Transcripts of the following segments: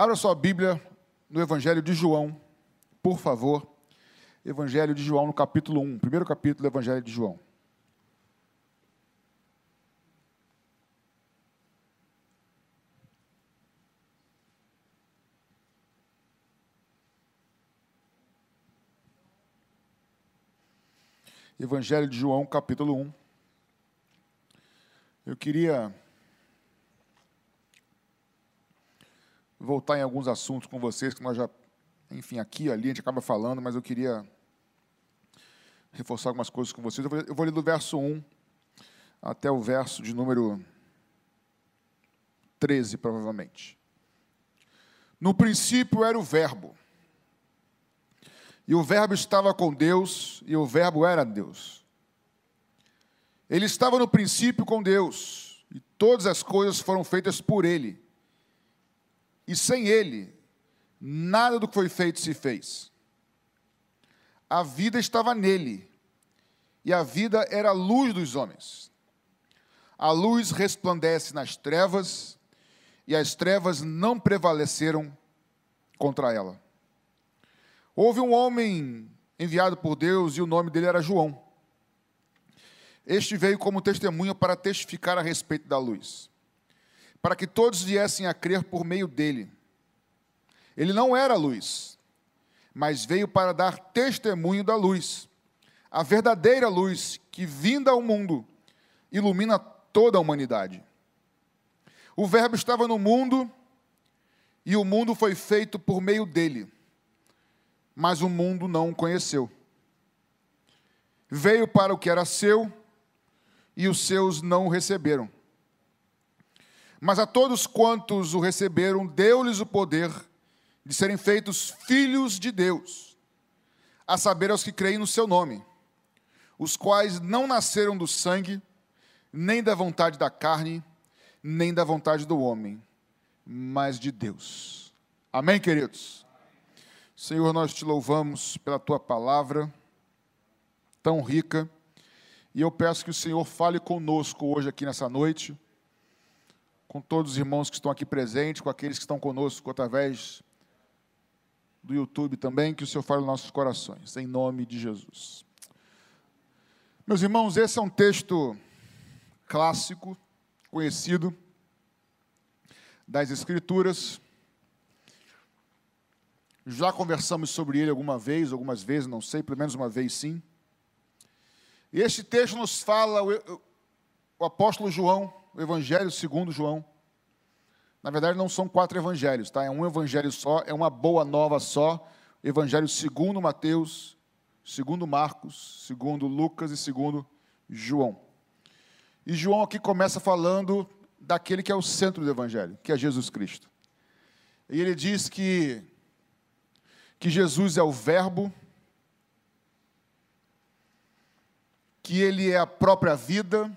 Abra sua Bíblia no Evangelho de João, por favor. Evangelho de João, no capítulo 1, primeiro capítulo do Evangelho de João. Evangelho de João, capítulo 1. Eu queria voltar em alguns assuntos com vocês que nós já, enfim, aqui e ali a gente acaba falando, mas eu queria reforçar algumas coisas com vocês. Eu vou ler do verso 1 até o verso de número 13, provavelmente. No princípio era o Verbo, e o Verbo estava com Deus, e o Verbo era Deus. Ele estava no princípio com Deus, e todas as coisas foram feitas por Ele. E sem Ele, nada do que foi feito se fez. A vida estava nele, e a vida era a luz dos homens. A luz resplandece nas trevas, e as trevas não prevaleceram contra ela. Houve um homem enviado por Deus e o nome dele era João. Este veio como testemunha para testificar a respeito da luz, para que todos viessem a crer por meio dele. Ele não era luz, mas veio para dar testemunho da luz, a verdadeira luz que, vinda ao mundo, ilumina toda a humanidade. O Verbo estava no mundo e o mundo foi feito por meio dele mas o mundo não o conheceu. Veio para o que era seu e os seus não o receberam. Mas a todos quantos o receberam, deu-lhes o poder de serem feitos filhos de Deus, a saber, aos que creem no seu nome, os quais não nasceram do sangue, nem da vontade da carne, nem da vontade do homem, mas de Deus. Amém, queridos? Senhor, nós te louvamos pela tua palavra tão rica. E eu peço que o Senhor fale conosco hoje aqui nessa noite, com todos os irmãos que estão aqui presentes, com aqueles que estão conosco através do YouTube também, que o Senhor fale nos nossos corações, em nome de Jesus. Meus irmãos, esse é um texto clássico, conhecido das Escrituras. Já conversamos sobre ele alguma vez, algumas vezes, não sei, pelo menos uma vez sim. E este texto nos fala, o, o apóstolo João, o Evangelho segundo João. Na verdade, não são quatro evangelhos, tá? É um evangelho só, é uma boa nova só. Evangelho segundo Mateus, segundo Marcos, segundo Lucas e segundo João. E João aqui começa falando daquele que é o centro do evangelho, que é Jesus Cristo. E ele diz que que Jesus é o Verbo, que Ele é a própria vida,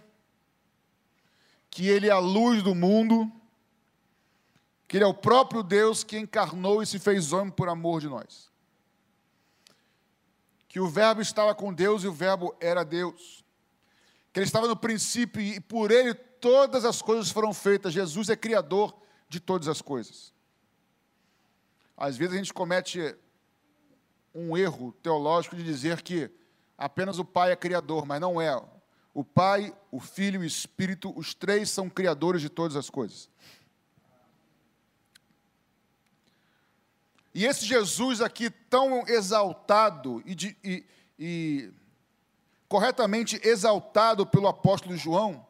que Ele é a luz do mundo, que Ele é o próprio Deus que encarnou e se fez homem por amor de nós. Que o Verbo estava com Deus e o Verbo era Deus. Que Ele estava no princípio e por Ele todas as coisas foram feitas. Jesus é criador de todas as coisas. Às vezes a gente comete um erro teológico de dizer que apenas o Pai é criador, mas não é. O Pai, o Filho e o Espírito, os três são criadores de todas as coisas. E esse Jesus aqui, tão exaltado e, de, e, e corretamente exaltado pelo apóstolo João,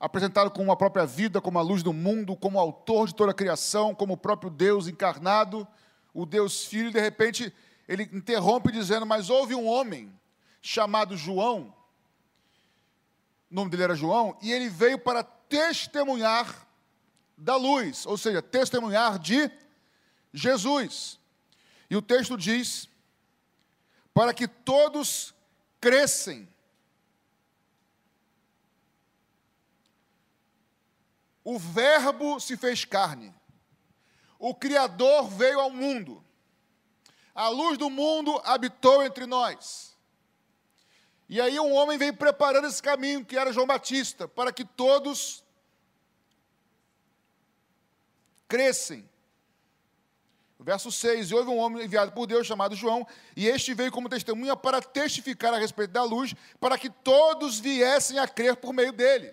apresentado como a própria vida, como a luz do mundo, como autor de toda a criação, como o próprio Deus encarnado, o Deus Filho, de repente ele interrompe dizendo: Mas houve um homem chamado João, o nome dele era João, e ele veio para testemunhar da luz, ou seja, testemunhar de Jesus. E o texto diz: para que todos crescem. O Verbo se fez carne o Criador veio ao mundo. A luz do mundo habitou entre nós. E aí um homem veio preparando esse caminho, que era João Batista, para que todos crescem Verso 6: E houve um homem enviado por Deus chamado João, e este veio como testemunha para testificar a respeito da luz, para que todos viessem a crer por meio dele.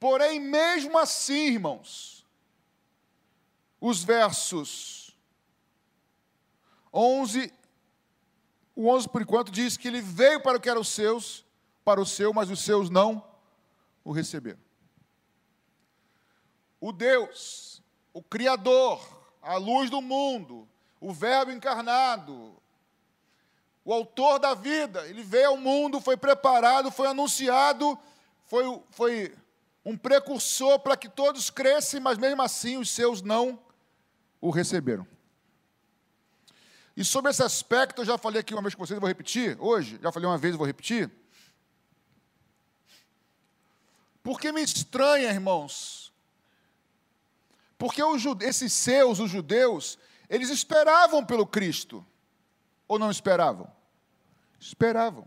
Porém, mesmo assim, irmãos, os versos 11, o 11 por enquanto diz que ele veio para o que eram os seus, para o seu, mas os seus não o receberam. O Deus, o Criador, a luz do mundo, o Verbo encarnado, o autor da vida, ele veio ao mundo, foi preparado, foi anunciado, foi, foi um precursor para que todos crescem, mas mesmo assim os seus não o receberam. E sobre esse aspecto, eu já falei aqui uma vez com vocês, vou repetir hoje, já falei uma vez, vou repetir. Porque me estranha, irmãos, porque jude... esses seus, os judeus, eles esperavam pelo Cristo. Ou não esperavam? Esperavam.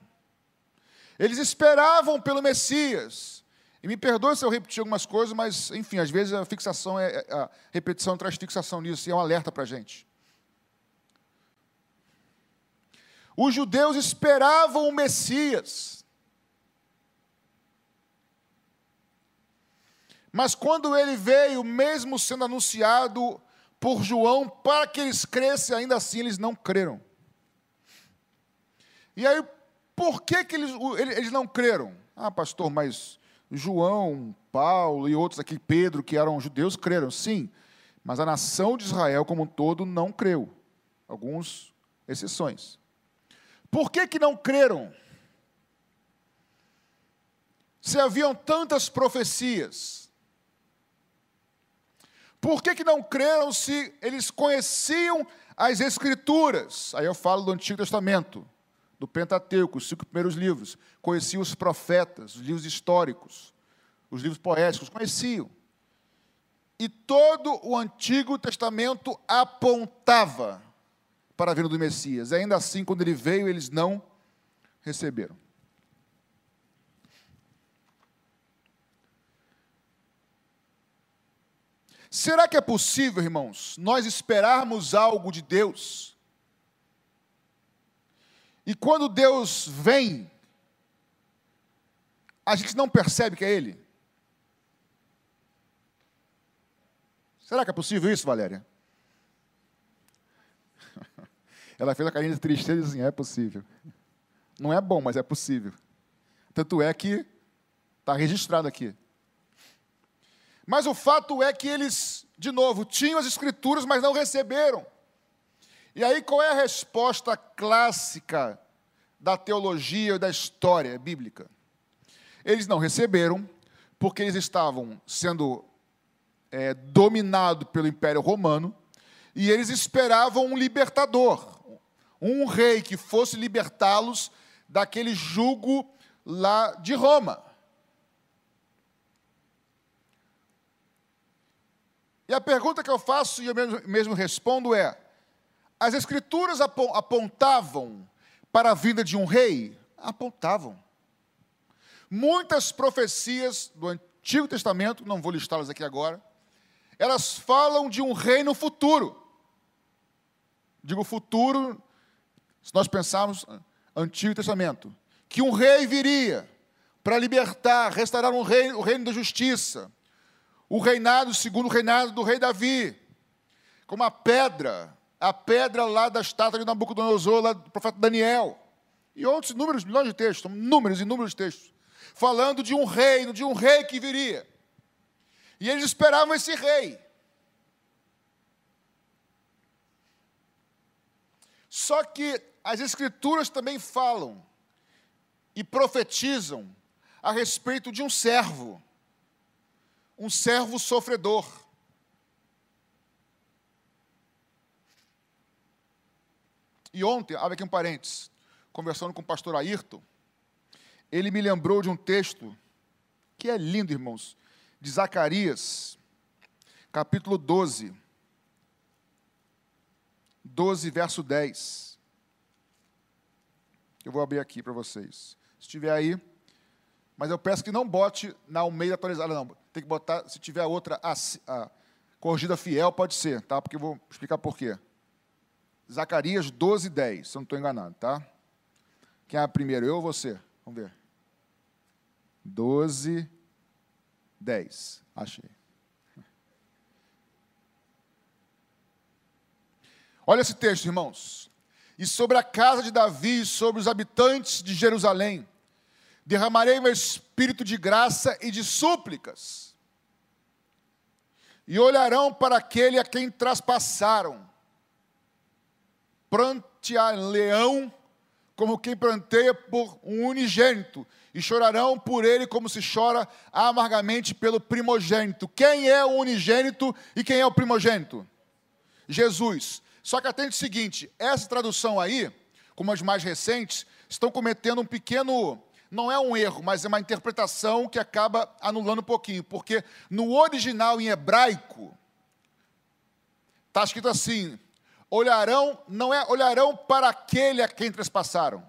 Eles esperavam pelo Messias. E me perdoe se eu repetir algumas coisas, mas, enfim, às vezes a fixação é, é a repetição traz fixação nisso e é um alerta para a gente. Os judeus esperavam o Messias. Mas quando ele veio, mesmo sendo anunciado por João, para que eles crescem, ainda assim eles não creram. E aí, por que, que eles, eles não creram? Ah, pastor, mas João, Paulo e outros aqui, Pedro, que eram judeus, creram, sim. Mas a nação de Israel como um todo não creu. Alguns exceções. Por que, que não creram? Se haviam tantas profecias, por que, que não creram se eles conheciam as Escrituras? Aí eu falo do Antigo Testamento, do Pentateuco, os cinco primeiros livros. Conheciam os profetas, os livros históricos, os livros poéticos, conheciam. E todo o Antigo Testamento apontava para a vinda do Messias. E ainda assim, quando ele veio, eles não receberam. Será que é possível, irmãos, nós esperarmos algo de Deus? E quando Deus vem, a gente não percebe que é Ele? Será que é possível isso, Valéria? Ela fez a carinha de tristeza e disse assim, é possível. Não é bom, mas é possível. Tanto é que está registrado aqui. Mas o fato é que eles, de novo, tinham as escrituras, mas não receberam. E aí qual é a resposta clássica da teologia e da história bíblica? Eles não receberam porque eles estavam sendo é, dominados pelo Império Romano e eles esperavam um libertador, um rei que fosse libertá-los daquele jugo lá de Roma. E a pergunta que eu faço e eu mesmo, respondo é: as Escrituras apontavam para a vinda de um rei? Apontavam. Muitas profecias do Antigo Testamento, não vou listá-las aqui agora, elas falam de um reino futuro. Digo futuro, se nós pensarmos Antigo Testamento, que um rei viria para libertar, restaurar um reino, o reino da justiça, o reinado, segundo o reinado do rei Davi, como a pedra, a pedra lá da estátua de Nabucodonosor, lá do profeta Daniel, e outros inúmeros milhões de textos, números inúmeros textos, falando de um reino, de um rei que viria. E eles esperavam esse rei. Só que as Escrituras também falam e profetizam a respeito de um servo um servo sofredor. E ontem, abre aqui um parênteses, conversando com o pastor Ayrton, ele me lembrou de um texto que é lindo, irmãos, de Zacarias, capítulo 12. 12, verso 10. Eu vou abrir aqui para vocês. Se estiver aí, mas eu peço que não bote na Almeida atualizada, não. Tem que botar, se tiver outra, a, a Corrigida fiel pode ser, tá? Porque eu vou explicar por quê. Zacarias 12, 10, se eu não estou enganado, tá? Quem é primeiro, eu ou você? Vamos ver. 12, 10. Achei. Olha esse texto, irmãos. E sobre a casa de Davi, e sobre os habitantes de Jerusalém, derramarei meu espírito de graça e de súplicas. E olharão para aquele a quem traspassaram. Prantear-leão como quem planteia por um unigênito, e chorarão por ele como se chora amargamente pelo primogênito. Quem é o unigênito e quem é o primogênito? Jesus. Só que atende o seguinte: essa tradução aí, como as mais recentes, estão cometendo um pequeno. Não é um erro, mas é uma interpretação que acaba anulando um pouquinho, porque no original em hebraico, está escrito assim: olharão, não é olharão para aquele a quem trespassaram.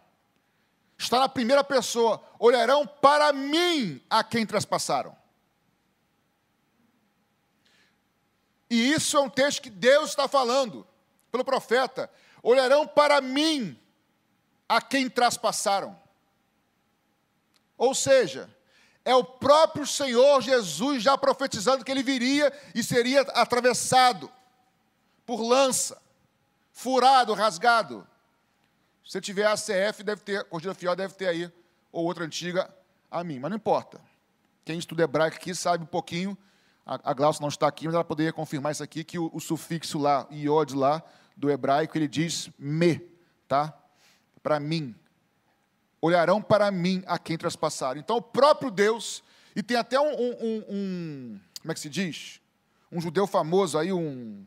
Está na primeira pessoa, olharão para mim a quem trespassaram. E isso é um texto que Deus está falando pelo profeta: olharão para mim a quem traspassaram. Ou seja, é o próprio Senhor Jesus já profetizando que ele viria e seria atravessado por lança, furado, rasgado. Se tiver a CF, deve ter, Corrida Fiel deve ter aí, ou outra antiga, a mim, mas não importa. Quem estuda hebraico aqui sabe um pouquinho, a, a Glaucia não está aqui, mas ela poderia confirmar isso aqui, que o, o sufixo lá, iod lá, do hebraico, ele diz me, tá? Para mim. Olharão para mim a quem traspassaram. Então, o próprio Deus, e tem até um, um, um como é que se diz? Um judeu famoso aí, um,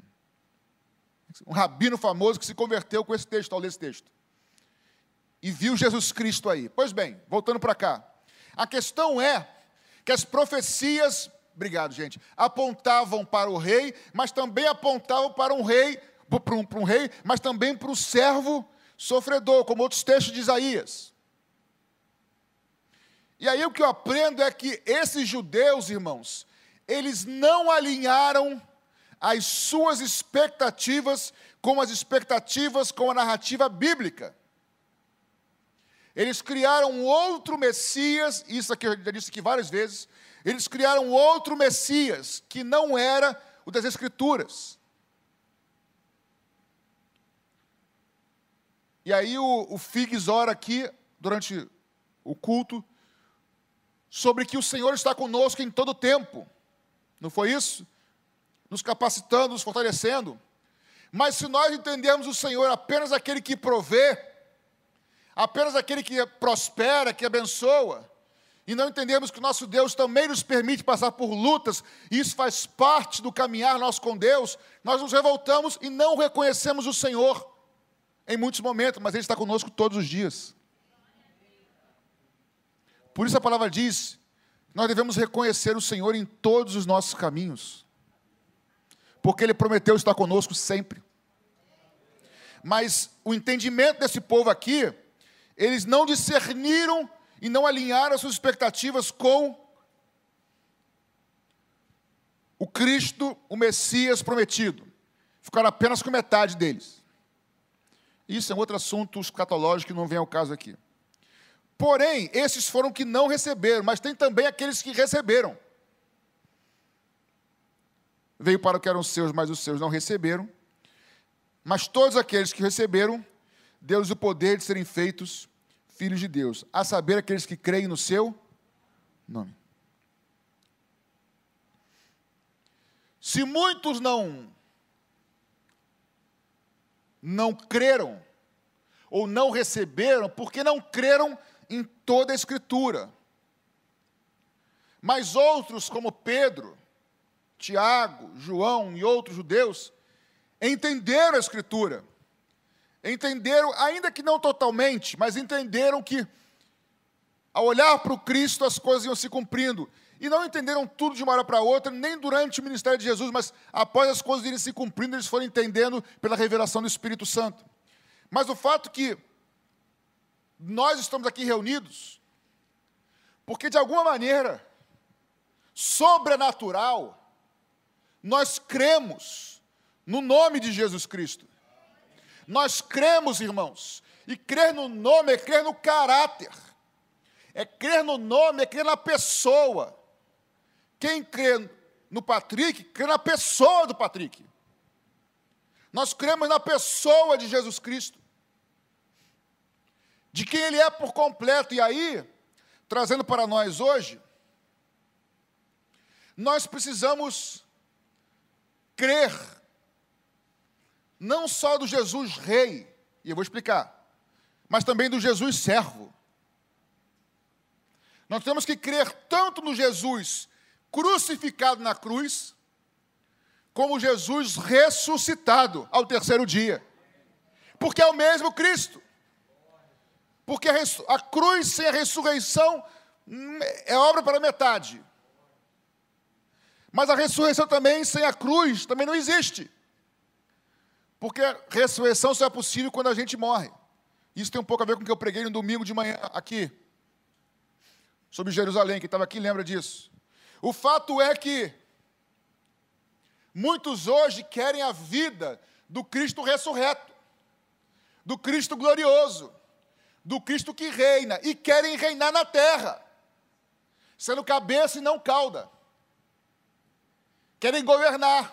um rabino famoso que se converteu com esse texto, ao ler esse texto. E viu Jesus Cristo aí. Pois bem, voltando para cá. A questão é que as profecias, obrigado gente, apontavam para o rei, mas também apontavam para um rei para um, um rei, mas também para o servo sofredor, como outros textos de Isaías. E aí o que eu aprendo é que esses judeus, irmãos, eles não alinharam as suas expectativas com as expectativas com a narrativa bíblica. Eles criaram outro Messias, isso aqui eu já disse aqui várias vezes, eles criaram outro Messias, que não era o das Escrituras. E aí o, o Figs ora aqui, durante o culto, sobre que o Senhor está conosco em todo o tempo. Não foi isso? Nos capacitando, nos fortalecendo. Mas se nós entendermos o Senhor apenas aquele que provê, apenas aquele que prospera, que abençoa, e não entendemos que o nosso Deus também nos permite passar por lutas, e isso faz parte do caminhar nosso com Deus, nós nos revoltamos e não reconhecemos o Senhor em muitos momentos, mas Ele está conosco todos os dias. Por isso a palavra diz: nós devemos reconhecer o Senhor em todos os nossos caminhos, porque Ele prometeu estar conosco sempre. Mas o entendimento desse povo aqui, eles não discerniram e não alinharam as suas expectativas com o Cristo, o Messias prometido. Ficaram apenas com metade deles. Isso é um outro assunto escatológico que não vem ao caso aqui. Porém, esses foram que não receberam, mas tem também aqueles que receberam. Veio para o que eram seus, mas os seus não receberam. Mas todos aqueles que receberam, deu-lhes o poder de serem feitos filhos de Deus, a saber, aqueles que creem no seu nome. Se muitos não não creram ou não receberam porque não creram em toda a Escritura. Mas outros, como Pedro, Tiago, João e outros judeus, entenderam a Escritura. Entenderam, ainda que não totalmente, mas entenderam que, ao olhar para o Cristo, as coisas iam se cumprindo. E não entenderam tudo de uma hora para outra, nem durante o ministério de Jesus, mas após as coisas irem se cumprindo, eles foram entendendo pela revelação do Espírito Santo. Mas o fato que nós estamos aqui reunidos, porque de alguma maneira, sobrenatural, nós cremos no nome de Jesus Cristo. Nós cremos, irmãos, e crer no nome é crer no caráter, é crer no nome, é crer na pessoa. Quem crê no Patrick, crê na pessoa do Patrick. Nós cremos na pessoa de Jesus Cristo, de quem Ele é por completo. E aí, trazendo para nós hoje, nós precisamos crer, não só do Jesus Rei, e eu vou explicar, mas também do Jesus Servo. Nós temos que crer tanto no Jesus crucificado na cruz, como Jesus ressuscitado ao terceiro dia. Porque é o mesmo Cristo. Porque a, cruz sem a ressurreição hum, é obra para metade. Mas a ressurreição também sem a cruz também não existe. Porque a ressurreição só é possível quando a gente morre. Isso tem um pouco a ver com o que eu preguei no domingo de manhã aqui. Sobre Jerusalém, quem estava aqui lembra disso. O fato é que muitos hoje querem a vida do Cristo ressurreto, do Cristo glorioso, do Cristo que reina, e querem reinar na terra, sendo cabeça e não cauda querem governar.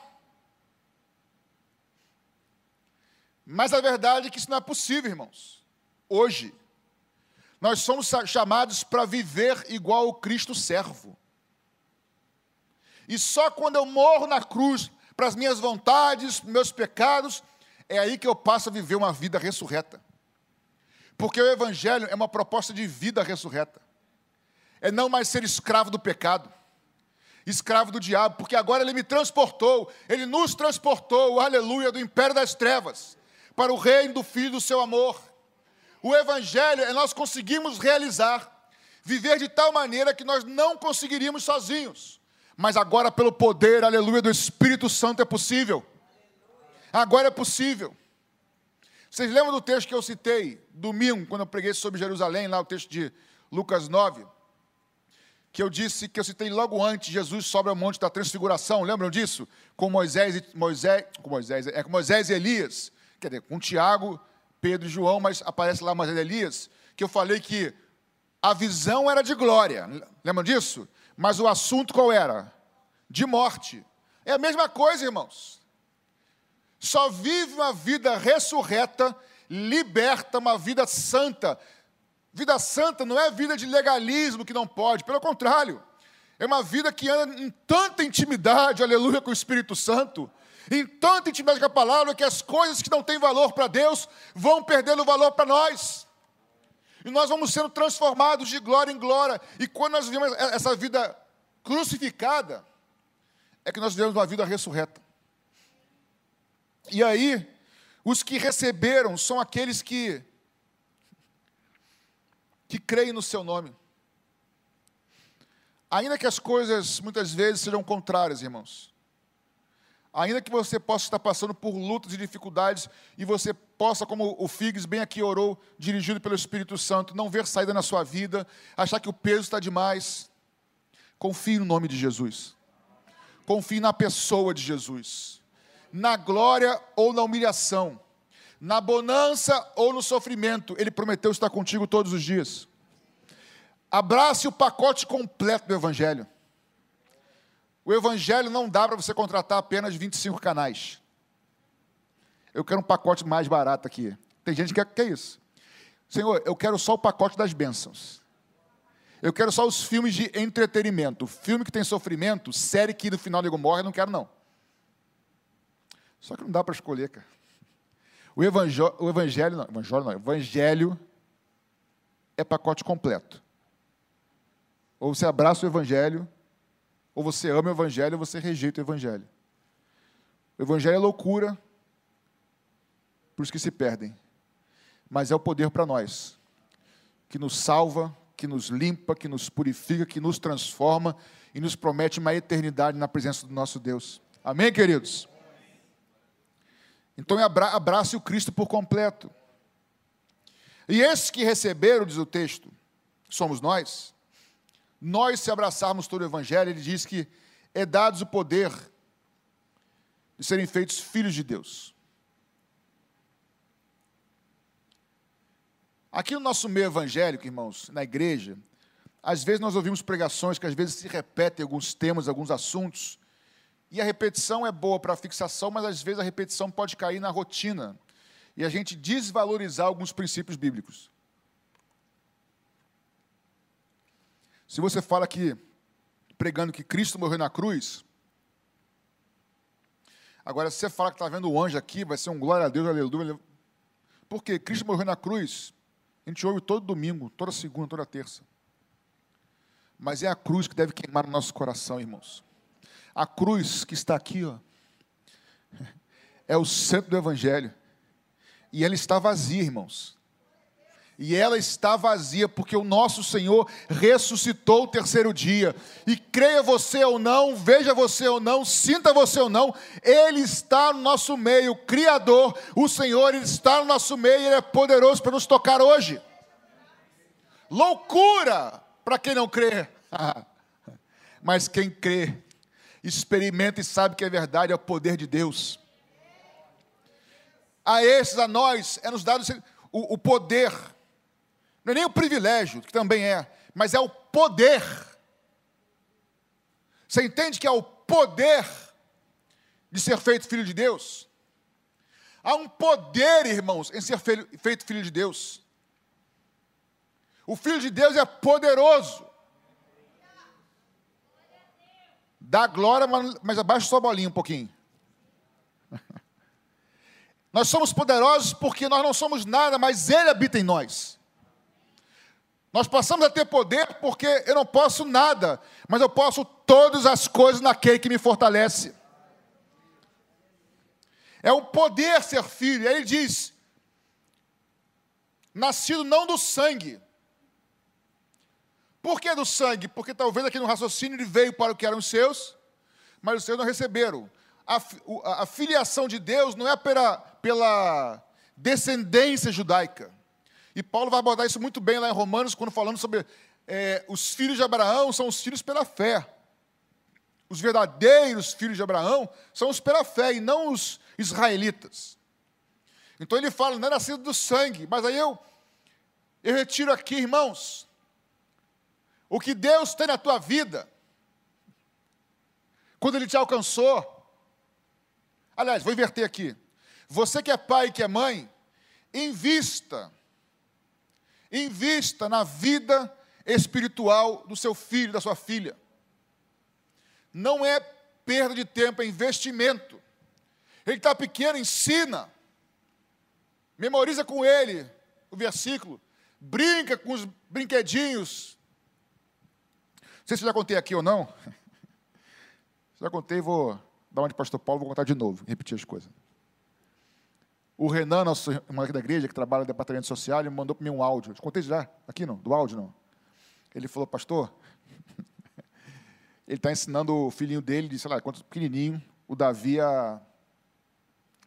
Mas a verdade é que isso não é possível, irmãos. Hoje, nós somos chamados para viver igual o Cristo servo. E só quando eu morro na cruz para as minhas vontades, meus pecados, é aí que eu passo a viver uma vida ressurreta. Porque o Evangelho é uma proposta de vida ressurreta. É não mais ser escravo do pecado escravo do diabo, porque agora ele me transportou, ele nos transportou, aleluia, do império das trevas para o reino do Filho do seu amor. O Evangelho é nós conseguimos realizar, viver de tal maneira que nós não conseguiríamos sozinhos, mas agora, pelo poder, aleluia, do Espírito Santo é possível. Agora é possível. Vocês lembram do texto que eu citei domingo, quando eu preguei sobre Jerusalém, lá o texto de Lucas 9? que eu disse, que eu citei logo antes, Jesus sobe ao monte da transfiguração, lembram disso? Com Moisés e Moisés, com Moisés, é com Moisés e Elias, quer dizer, com Tiago, Pedro e João, mas aparece lá Moisés e Elias, que eu falei que a visão era de glória, lembram disso? Mas o assunto qual era? De morte. É a mesma coisa, irmãos. Só vive uma vida ressurreta, liberta uma vida santa, Vida santa não é vida de legalismo que não pode, pelo contrário, é uma vida que anda em tanta intimidade, aleluia, com o Espírito Santo, em tanta intimidade com a palavra, que as coisas que não têm valor para Deus vão perdendo valor para nós. E nós vamos sendo transformados de glória em glória. E quando nós vivemos essa vida crucificada, é que nós vivemos uma vida ressurreta. E aí, os que receberam são aqueles que que creem no seu nome. Ainda que as coisas muitas vezes sejam contrárias, irmãos. Ainda que você possa estar passando por lutas e dificuldades e você possa, como o Figs bem aqui orou, dirigido pelo Espírito Santo, não ver saída na sua vida, achar que o peso está demais. Confie no nome de Jesus. Confie na pessoa de Jesus. Na glória ou na humilhação na bonança ou no sofrimento, Ele prometeu estar contigo todos os dias. Abrace o pacote completo do Evangelho. O Evangelho não dá para você contratar apenas 25 canais. Eu quero um pacote mais barato aqui. Tem gente que quer, quer isso. Senhor, eu quero só o pacote das bênçãos. Eu quero só os filmes de entretenimento. Filme que tem sofrimento, série que no final nego morre, não quero não. Só que não dá para escolher, cara. O o evangelho, não, evangelho não, evangelho é pacote completo. Ou você abraça o evangelho, ou você ama o evangelho, ou você rejeita o evangelho. O evangelho é loucura para os que se perdem, mas é o poder para nós, que nos salva, que nos limpa, que nos purifica, que nos transforma e nos promete uma eternidade na presença do nosso Deus. Amém, queridos? Então abrace o Cristo por completo. E esses que receberam, diz o texto, somos nós. Nós, se abraçarmos todo o Evangelho, ele diz que é dados o poder de serem feitos filhos de Deus. Aqui no nosso meio evangélico, irmãos, na igreja, às vezes nós ouvimos pregações que às vezes se repetem alguns temas, alguns assuntos, e a repetição é boa para a fixação, mas às vezes a repetição pode cair na rotina e a gente desvalorizar alguns princípios bíblicos. Se você fala que, pregando que Cristo morreu na cruz, agora se você fala que está vendo o anjo aqui, vai ser um glória a Deus, aleluia. Porque Cristo morreu na cruz, a gente ouve todo domingo, toda segunda, toda terça. Mas é a cruz que deve queimar no nosso coração, irmãos. A cruz que está aqui, ó, é o centro do Evangelho. E ela está vazia, irmãos. E ela está vazia porque o nosso Senhor ressuscitou o terceiro dia. E creia você ou não, veja você ou não, sinta você ou não, Ele está no nosso meio, o Criador, o Senhor, Ele está no nosso meio, Ele é poderoso para nos tocar hoje. Loucura para quem não crê. Mas quem crê, experimenta e sabe que é verdade, é o poder de Deus. A esses, a nós, é nos dado o, o poder não é nem o privilégio, que também é, mas é o poder. Você entende que é o poder de ser feito filho de Deus? Há um poder, irmãos, em ser feito filho de Deus. O filho de Deus é poderoso. Dá glória, mas abaixa sua bolinha um pouquinho. Nós somos poderosos porque nós não somos nada, mas Ele habita em nós. Nós passamos a ter poder porque eu não posso nada, mas eu posso todas as coisas naquele que me fortalece. É um poder ser filho. Aí ele diz: nascido não do sangue. Por que do sangue? Porque talvez aqui no raciocínio ele veio para o que eram os seus, mas os seus não receberam. A, a, a filiação de Deus não é pela, pela descendência judaica. E Paulo vai abordar isso muito bem lá em Romanos, quando falando sobre é, os filhos de Abraão são os filhos pela fé. Os verdadeiros filhos de Abraão são os pela fé e não os israelitas. Então ele fala, não é nascido do sangue, mas aí eu, eu retiro aqui, irmãos, o que Deus tem na tua vida, quando Ele te alcançou. Aliás, vou inverter aqui. Você que é pai e que é mãe, invista Invista na vida espiritual do seu filho, da sua filha. Não é perda de tempo, é investimento. Ele está pequeno, ensina. Memoriza com ele o versículo. Brinca com os brinquedinhos. Não sei se eu já contei aqui ou não. Se já contei, vou dar uma de pastor Paulo, vou contar de novo, repetir as coisas. O Renan, nosso irmão aqui da igreja, que trabalha no departamento social, ele mandou para mim um áudio. Eu contei já? Aqui não, do áudio não. Ele falou, pastor, ele está ensinando o filhinho dele, de, sei lá, quanto pequenininho, o Davi a...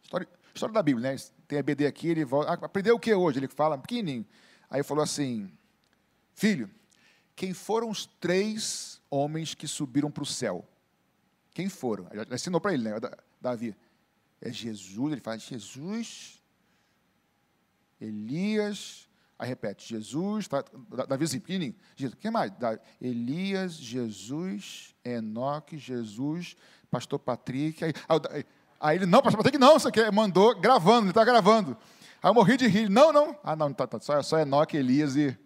História, história da Bíblia, né? Tem a BD aqui, ele volta, ah, aprendeu o que hoje? Ele fala, pequenininho. Aí ele falou assim, filho, quem foram os três homens que subiram para o céu? Quem foram? Já ensinou para ele, né? Davi é Jesus, ele fala Jesus, Elias, aí repete, Jesus, tá, Davi assim, pequenininho, Jesus, quem mais? Davi, Elias, Jesus, Enoque, Jesus, pastor Patrick, aí, aí, aí ele, não, pastor Patrick não, você quer, mandou gravando, ele está gravando, aí eu morri de rir, não, não, ah não, tá, tá, só, só Enoque, Elias e,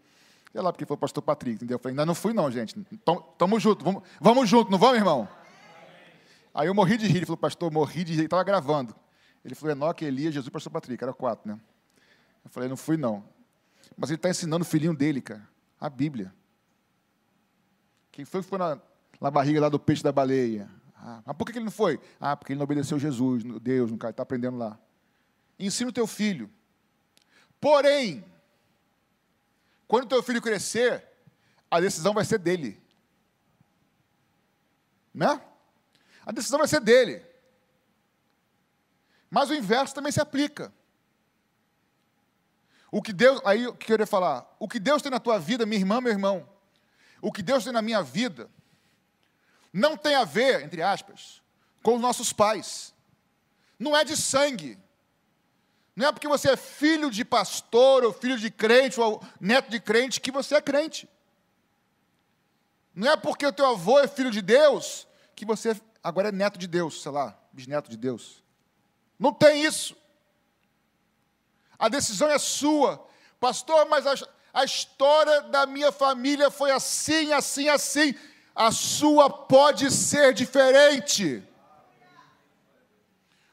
sei lá, porque foi o pastor Patrick, entendeu? Eu falei, ainda não fui não, gente, tamo junto, vamos, vamos junto, não vamos, irmão? Aí eu morri de rir, ele falou, pastor, morri de rir, estava gravando. Ele falou, Enoque, Elias, Jesus pastor Patrick, era quatro, né? Eu falei, não fui não. Mas ele está ensinando o filhinho dele, cara, a Bíblia. Quem foi que foi na, na barriga lá do peixe da baleia? Ah, mas por que ele não foi? Ah, porque ele não obedeceu Jesus, Deus, no cara, está aprendendo lá. Ensina o teu filho. Porém, quando teu filho crescer, a decisão vai ser dele. Né? A decisão vai ser dele. Mas o inverso também se aplica. O que Deus, aí eu queria falar, o que Deus tem na tua vida, minha irmã, meu irmão, o que Deus tem na minha vida, não tem a ver, entre aspas, com os nossos pais. Não é de sangue. Não é porque você é filho de pastor, ou filho de crente, ou neto de crente, que você é crente. Não é porque o teu avô é filho de Deus, que você agora é neto de Deus, sei lá, bisneto de Deus. Não tem isso. A decisão é sua. Pastor, mas a, a história da minha família foi assim, assim, assim. A sua pode ser diferente.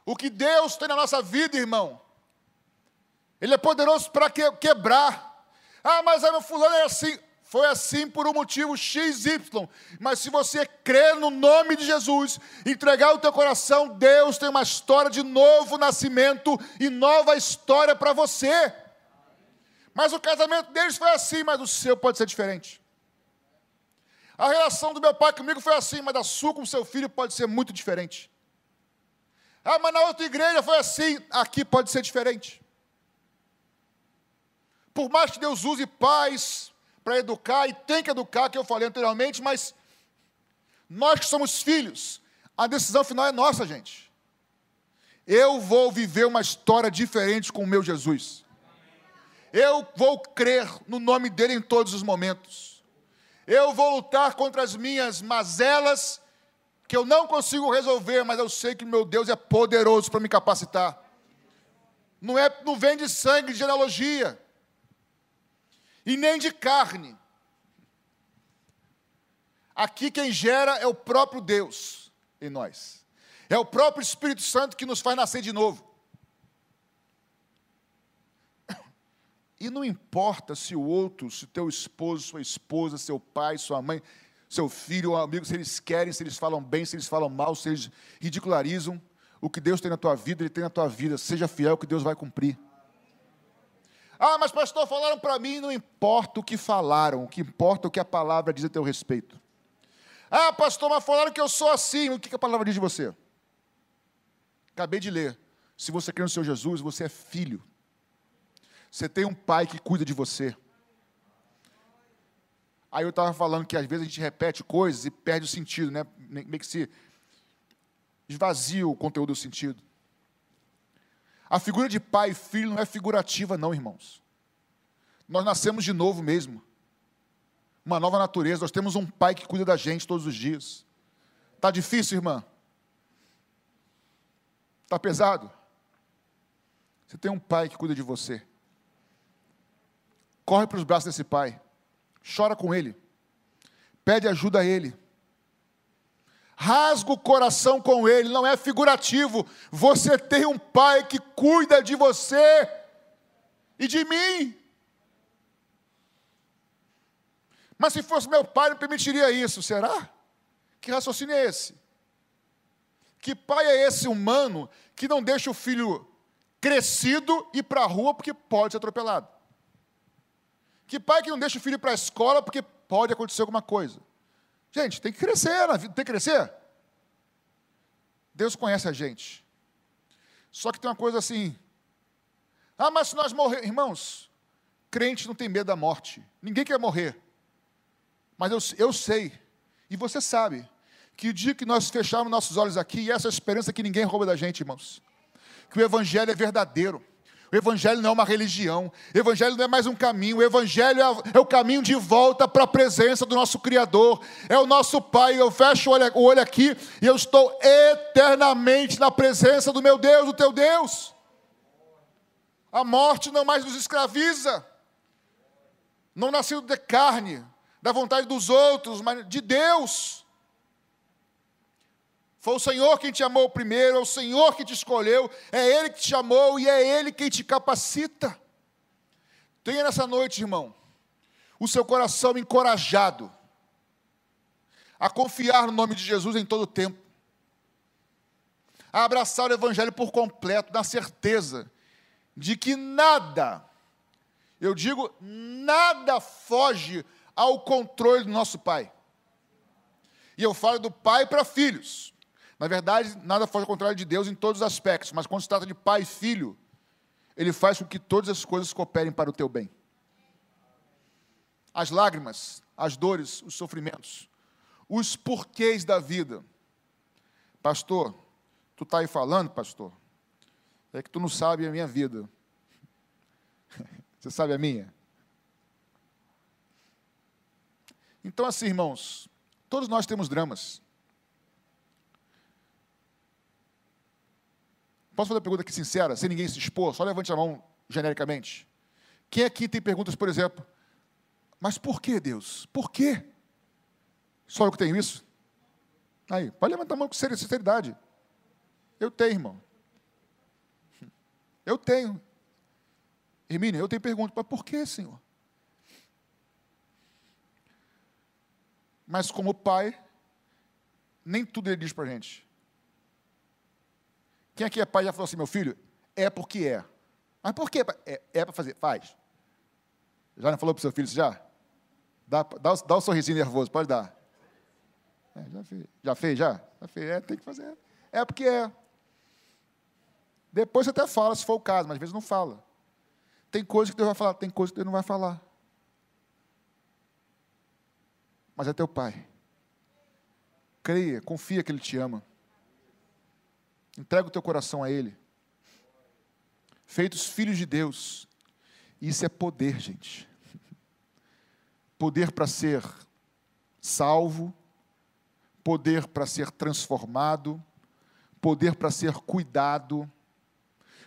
O que Deus tem na nossa vida, irmão, Ele é poderoso para que, quebrar. Ah, mas a meu fulano é assim. Foi assim por um motivo XY. Mas se você crer no nome de Jesus, entregar o teu coração, Deus tem uma história de novo nascimento e nova história para você. Mas o casamento deles foi assim, mas o seu pode ser diferente. A relação do meu pai comigo foi assim, mas a sua com seu filho pode ser muito diferente. Ah, mas na outra igreja foi assim, aqui pode ser diferente. Por mais que Deus use pais, para educar e tem que educar, que eu falei anteriormente, mas nós que somos filhos, a decisão final é nossa, gente. Eu vou viver uma história diferente com o meu Jesus. Eu vou crer no nome dele em todos os momentos. Eu vou lutar contra as minhas mazelas, que eu não consigo resolver, mas eu sei que meu Deus é poderoso para me capacitar. Não, é, não vem de sangue, de genealogia e nem de carne. Aqui quem gera é o próprio Deus em nós. É o próprio Espírito Santo que nos faz nascer de novo. E não importa se o outro, se teu esposo, sua esposa, seu pai, sua mãe, seu filho ou amigo, se eles querem, se eles falam bem, se eles falam mal, se eles ridicularizam, o que Deus tem na tua vida, Ele tem na tua vida. Seja fiel que Deus vai cumprir. Ah, mas pastor, falaram para mim, não importa o que falaram, o que importa é o que a palavra diz a teu respeito. Ah, pastor, mas falaram que eu sou assim, o que a palavra diz de você? Acabei de ler. Se você crê no Senhor Jesus, você é filho. Você tem um pai que cuida de você. Aí eu estava falando que às vezes a gente repete coisas e perde o sentido, né? Meio que se esvazia o conteúdo do sentido. A figura de pai e filho não é figurativa, não, irmãos. Nós nascemos de novo mesmo. Uma nova natureza. Nós temos um pai que cuida da gente todos os dias. Está difícil, irmã? Está pesado? Você tem um pai que cuida de você. Corre para os braços desse pai. Chora com ele. Pede ajuda a ele rasga o coração com ele, não é figurativo. Você tem um pai que cuida de você e de mim. Mas se fosse meu pai, não permitiria isso, será? Que raciocínio é esse? Que pai é esse humano que não deixa o filho crescido ir para a rua porque pode ser atropelado? Que pai que não deixa o filho ir para a escola porque pode acontecer alguma coisa? Gente, tem que crescer na vida, tem que crescer. Deus conhece a gente. Só que tem uma coisa assim. Ah, mas se nós morrer, irmãos, crente não tem medo da morte. Ninguém quer morrer. Mas eu, eu sei, e você sabe, que o dia que nós fecharmos nossos olhos aqui, e essa é a esperança que ninguém rouba da gente, irmãos, que o Evangelho é verdadeiro. O Evangelho não é uma religião, o Evangelho não é mais um caminho, o Evangelho é, o caminho de volta para a presença do nosso Criador, é o nosso Pai. Eu fecho o olho, o olho aqui e eu estou eternamente na presença do meu Deus, do teu Deus. A morte não mais nos escraviza, não nascido de carne, da vontade dos outros, mas de Deus. Foi o Senhor quem te amou primeiro, é o Senhor que te escolheu, é Ele que te chamou e é Ele quem te capacita. Tenha nessa noite, irmão, o seu coração encorajado a confiar no nome de Jesus em todo o tempo, a abraçar o Evangelho por completo, na certeza de que nada, eu digo, nada foge ao controle do nosso Pai. E eu falo do pai para filhos. Na verdade, nada foge ao contrário de Deus em todos os aspectos, mas quando se trata de pai e filho, ele faz com que todas as coisas cooperem para o teu bem. As lágrimas, as dores, os sofrimentos, os porquês da vida. Pastor, tu está aí falando, pastor, É que tu não sabe a minha vida. Você sabe a minha? Então, assim, irmãos, todos nós temos dramas. Posso fazer uma pergunta aqui sincera, sem ninguém se expor? Só levante a mão genericamente. Quem aqui tem perguntas, por exemplo, mas por que Deus? Por quê? Só eu que tenho isso? Aí, pode levantar a mão com sinceridade. Eu tenho, irmão. Eu tenho. Hermínio, eu tenho pergunta, mas por que, Senhor? Mas como pai, nem tudo ele diz para a gente. Quem aqui é pai já falou assim, meu filho, é porque é. Mas por quê? É, é para fazer, faz. Já não falou para o seu filho isso já? Dá, dá, dá um sorrisinho nervoso, pode dar. É, já fez. Já fez, já? Já fez, é, tem que fazer. É porque é. Depois você até fala, se for o caso, mas às vezes não fala. Tem coisa que Deus vai falar, tem coisa que Deus não vai falar. Mas é teu pai. Creia, confia que Ele te ama. Entrega o teu coração a Ele. Feitos filhos de Deus. Isso é poder, gente. Poder para ser salvo, poder para ser transformado, poder para ser cuidado,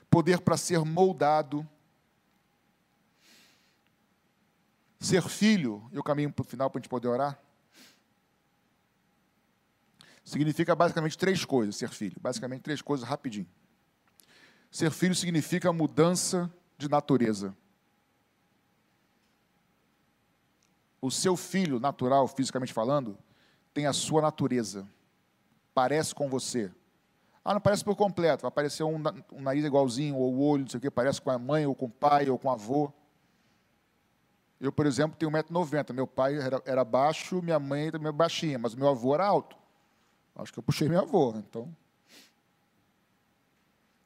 poder para ser moldado. Ser filho, eu caminho para o final para a gente poder orar. Significa basicamente três coisas, ser filho. Basicamente três coisas, rapidinho. Ser filho significa mudança de natureza. O seu filho natural, fisicamente falando, tem a sua natureza. Parece com você. Ah, não parece por completo. Vai aparecer um, um nariz igualzinho, ou o olho, não sei o quê, parece com a mãe, ou com o pai, ou com o avô. Eu, por exemplo, tenho 1,90m. Meu pai era, era baixo, minha mãe também baixinha, mas meu avô era alto. Acho que eu puxei meu avô, então.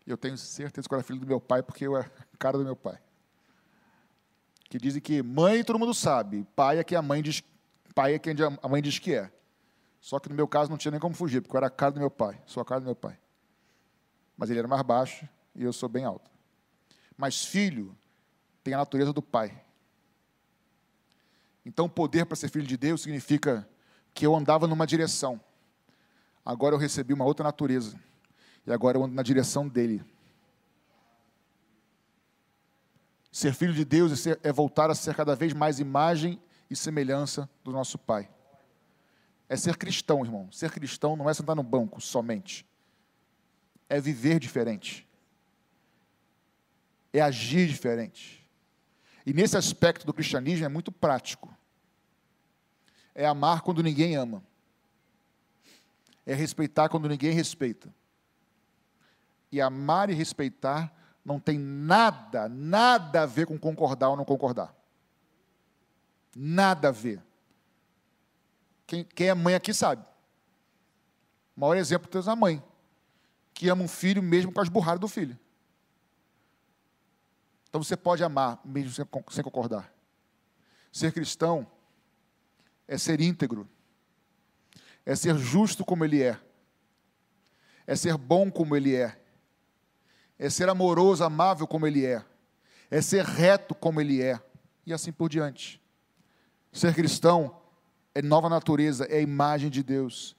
Eu tenho certeza que eu era filho do meu pai, porque eu era cara do meu pai. Que dizem que mãe todo mundo sabe, pai é que a mãe diz, pai é quem a mãe diz que é. Só que no meu caso não tinha nem como fugir, porque eu era a cara do meu pai, sou a cara do meu pai. Mas ele era mais baixo e eu sou bem alto. Mas filho tem a natureza do pai. Então, poder para ser filho de Deus significa que eu andava numa direção. Agora eu recebi uma outra natureza. E agora eu ando na direção dele. Ser filho de Deus é, voltar a ser cada vez mais imagem e semelhança do nosso Pai. É ser cristão, irmão. Ser cristão não é sentar no banco somente. É viver diferente. É agir diferente. E nesse aspecto do cristianismo é muito prático. É amar quando ninguém ama. É respeitar quando ninguém respeita. E amar e respeitar não tem nada, nada a ver com concordar ou não concordar. Nada a ver. Quem, quem é mãe aqui sabe. O maior exemplo é a mãe, que ama um filho mesmo com as burradas do filho. Então você pode amar mesmo sem, sem concordar. Ser cristão é ser íntegro, é ser justo como Ele é, é ser bom como Ele é, é ser amoroso, amável como Ele é, é ser reto como Ele é, e assim por diante. Ser cristão é nova natureza, é a imagem de Deus,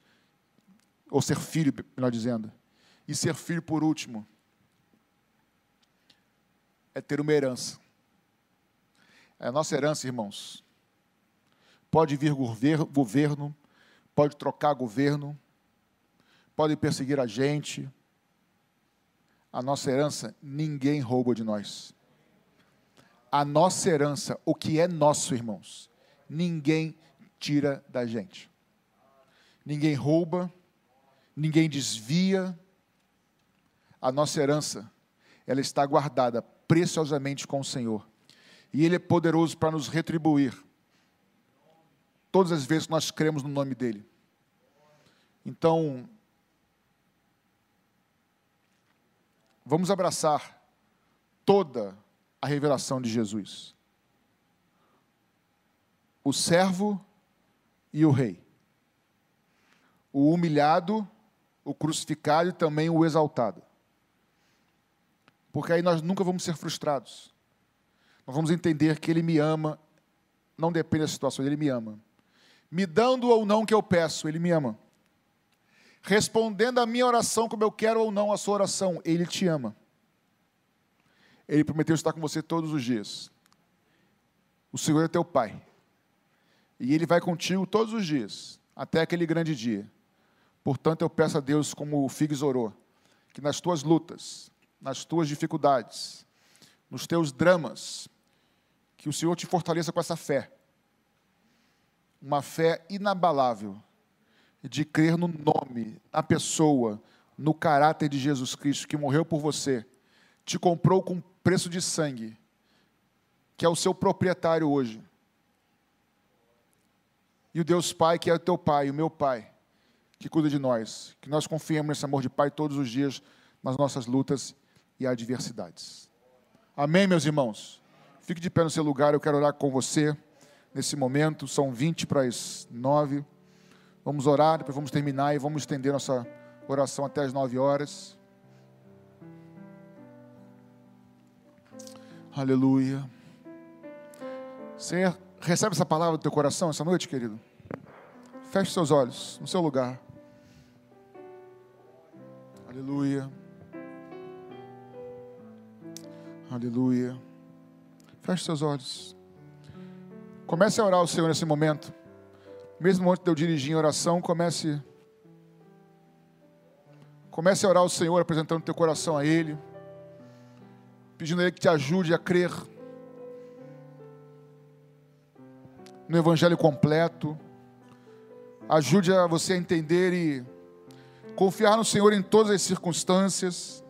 ou ser filho, melhor dizendo. E ser filho, por último, é ter uma herança. É a nossa herança, irmãos. Pode vir governo, pode trocar governo, pode perseguir a gente. A nossa herança, ninguém rouba de nós. A nossa herança, o que é nosso, irmãos, ninguém tira da gente. Ninguém rouba, ninguém desvia. A nossa herança, ela está guardada preciosamente com o Senhor. E Ele é poderoso para nos retribuir todas as vezes que nós cremos no nome dEle. Então, vamos abraçar toda a revelação de Jesus. O servo e o rei. O humilhado, o crucificado e também o exaltado Porque aí nós nunca vamos ser frustrados. Nós vamos entender que Ele me ama, não depende da situação, Ele me ama. Me dando ou não o que eu peço, Ele me ama. Respondendo a minha oração como eu quero ou não a sua oração, Ele te ama. Ele prometeu estar com você todos os dias. O Senhor é teu Pai. E Ele vai contigo todos os dias, até aquele grande dia. Portanto, eu peço a Deus, como o Figs orou, que nas tuas lutas, nas tuas dificuldades, nos teus dramas, que o Senhor te fortaleça com essa fé. Uma fé inabalável de crer no nome, na pessoa, no caráter de Jesus Cristo que morreu por você, te comprou com preço de sangue, que é o seu proprietário hoje. E o Deus Pai, que é o teu Pai, o meu Pai, que cuida de nós, que nós confiemos nesse amor de Pai todos os dias nas nossas lutas e adversidades. Amém, meus irmãos? Fique de pé no seu lugar, eu quero orar com você nesse momento, são 20 para as 9. Vamos orar, depois vamos terminar e vamos estender nossa oração até as 9 horas. Aleluia. Você recebe essa palavra do teu coração essa noite, querido? Feche seus olhos no seu lugar. Aleluia. Aleluia. Feche seus olhos. Comece a orar ao Senhor nesse momento. Mesmo antes de eu dirigir em oração, comece. Comece a orar ao Senhor, apresentando teu coração a Ele pedindo a Ele que te ajude a crer no Evangelho completo, ajude a você a entender e confiar no Senhor em todas as circunstâncias.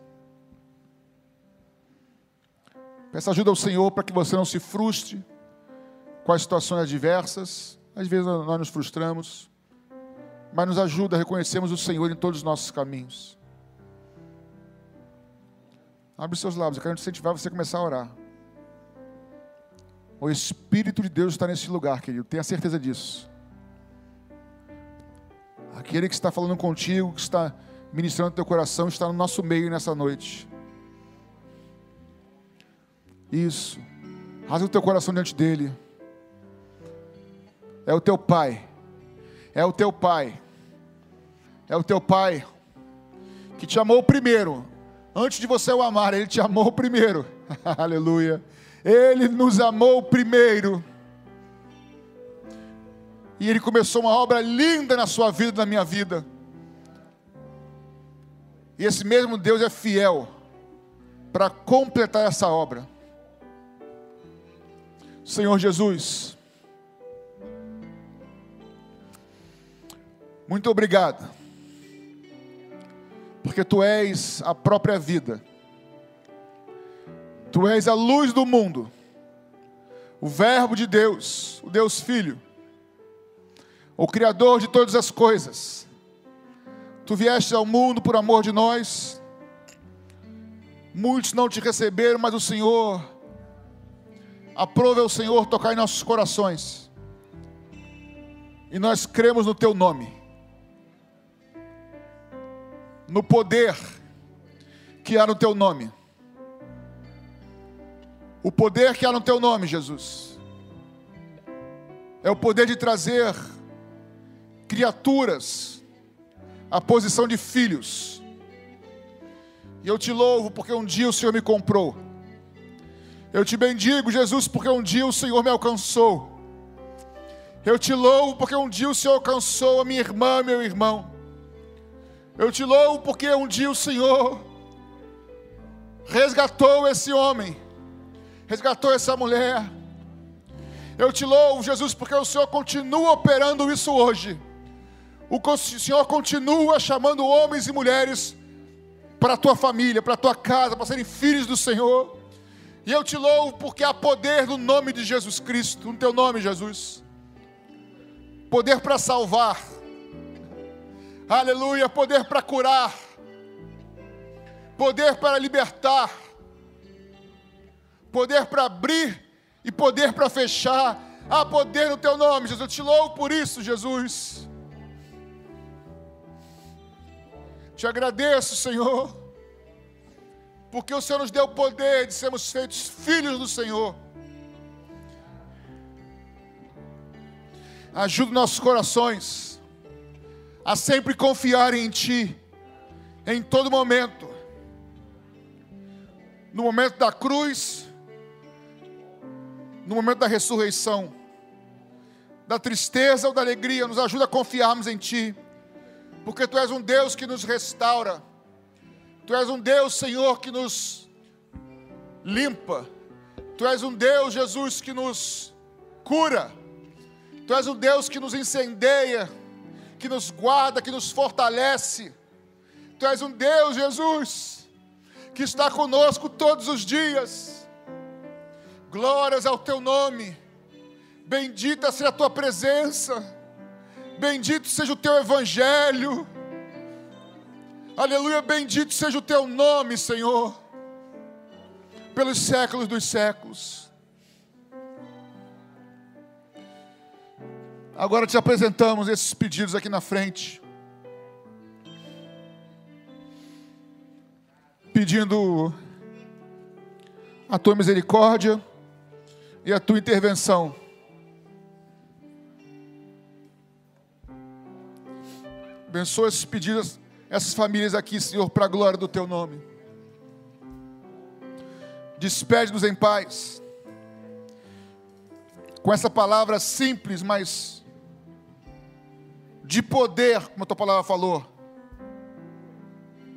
Peça ajuda ao Senhor para que você não se frustre com as situações adversas. Às vezes nós nos frustramos, mas nos ajuda a reconhecermos o Senhor em todos os nossos caminhos. Abre seus lábios, eu quero incentivar você a começar a orar. O Espírito de Deus está nesse lugar, querido, tenha certeza disso. Aquele que está falando contigo, que está ministrando teu coração, está no nosso meio nessa noite. Isso. Rasga o teu coração diante dele. É o teu pai. É o teu pai. É o teu pai que te amou primeiro Antes de você o amar, Ele te amou primeiro. Aleluia. Ele nos amou primeiro. E Ele começou uma obra linda na sua vida, na minha vida. E esse mesmo Deus é fiel para completar essa obra. Senhor Jesus, muito obrigado porque tu és a própria vida. Tu és a luz do mundo, o Verbo de Deus, o Deus Filho, o Criador de todas as coisas. Tu vieste ao mundo por amor de nós. Muitos não te receberam, mas o Senhor, aprove o Senhor tocar em nossos corações. E nós cremos no Teu nome no poder que há no teu nome. O poder que há no teu nome, Jesus, é o poder de trazer criaturas à posição de filhos. E eu te louvo porque um dia o Senhor me comprou. Eu te bendigo, Jesus, porque um dia o Senhor me alcançou. Eu te louvo porque um dia o Senhor alcançou a minha irmã, meu irmão. Eu te louvo porque um dia o Senhor resgatou esse homem, resgatou essa mulher. Eu te louvo, Jesus, porque o Senhor continua operando isso hoje. O Senhor continua chamando homens e mulheres para a tua família, para a tua casa, para serem filhos do Senhor. E eu te louvo porque há poder no nome de Jesus Cristo, no teu nome, Jesus. Poder para salvar Aleluia, poder para curar, poder para libertar, poder para abrir e poder para fechar. Há poder no teu nome, Jesus. Eu te louvo por isso, Jesus. Te agradeço, Senhor. porque o Senhor nos deu o poder de sermos feitos filhos do Senhor. Ajuda nossos corações a sempre confiar em Ti, em todo momento. No momento da cruz, no momento da ressurreição, da tristeza ou da alegria, nos ajuda a confiarmos em Ti, porque Tu és um Deus que nos restaura, Tu és um Deus, Senhor, que nos limpa, Tu és um Deus, Jesus, que nos cura, Tu és um Deus que nos incendeia, que nos guarda, que nos fortalece, Tu és um Deus, Jesus, que está conosco todos os dias. Glórias ao Teu nome. Bendita seja a tua presença, bendito seja o teu evangelho, aleluia, bendito seja o teu nome, Senhor, pelos séculos dos séculos. Agora te apresentamos esses pedidos aqui na frente, pedindo a tua misericórdia e a tua intervenção. Abençoa esses pedidos, essas famílias aqui, Senhor, para a glória do Teu nome. Despede-nos em paz. Com essa palavra simples, mas de poder, como a Tua palavra falou,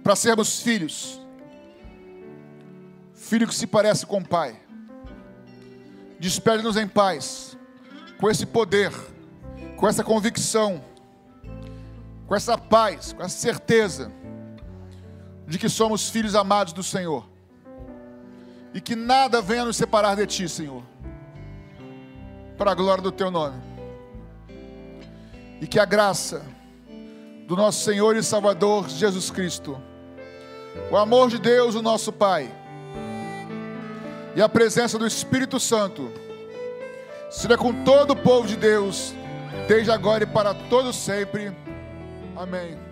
para sermos filhos. Filho que se parece com o Pai. Despede-nos em paz, com esse poder, com essa convicção com essa paz, com essa certeza de que somos filhos amados do Senhor e que nada venha nos separar de Ti, Senhor, para a glória do Teu nome. E que a graça do nosso Senhor e Salvador Jesus Cristo, o amor de Deus, o nosso Pai, e a presença do Espírito Santo, seja com todo o povo de Deus, desde agora e para todo sempre. Amém.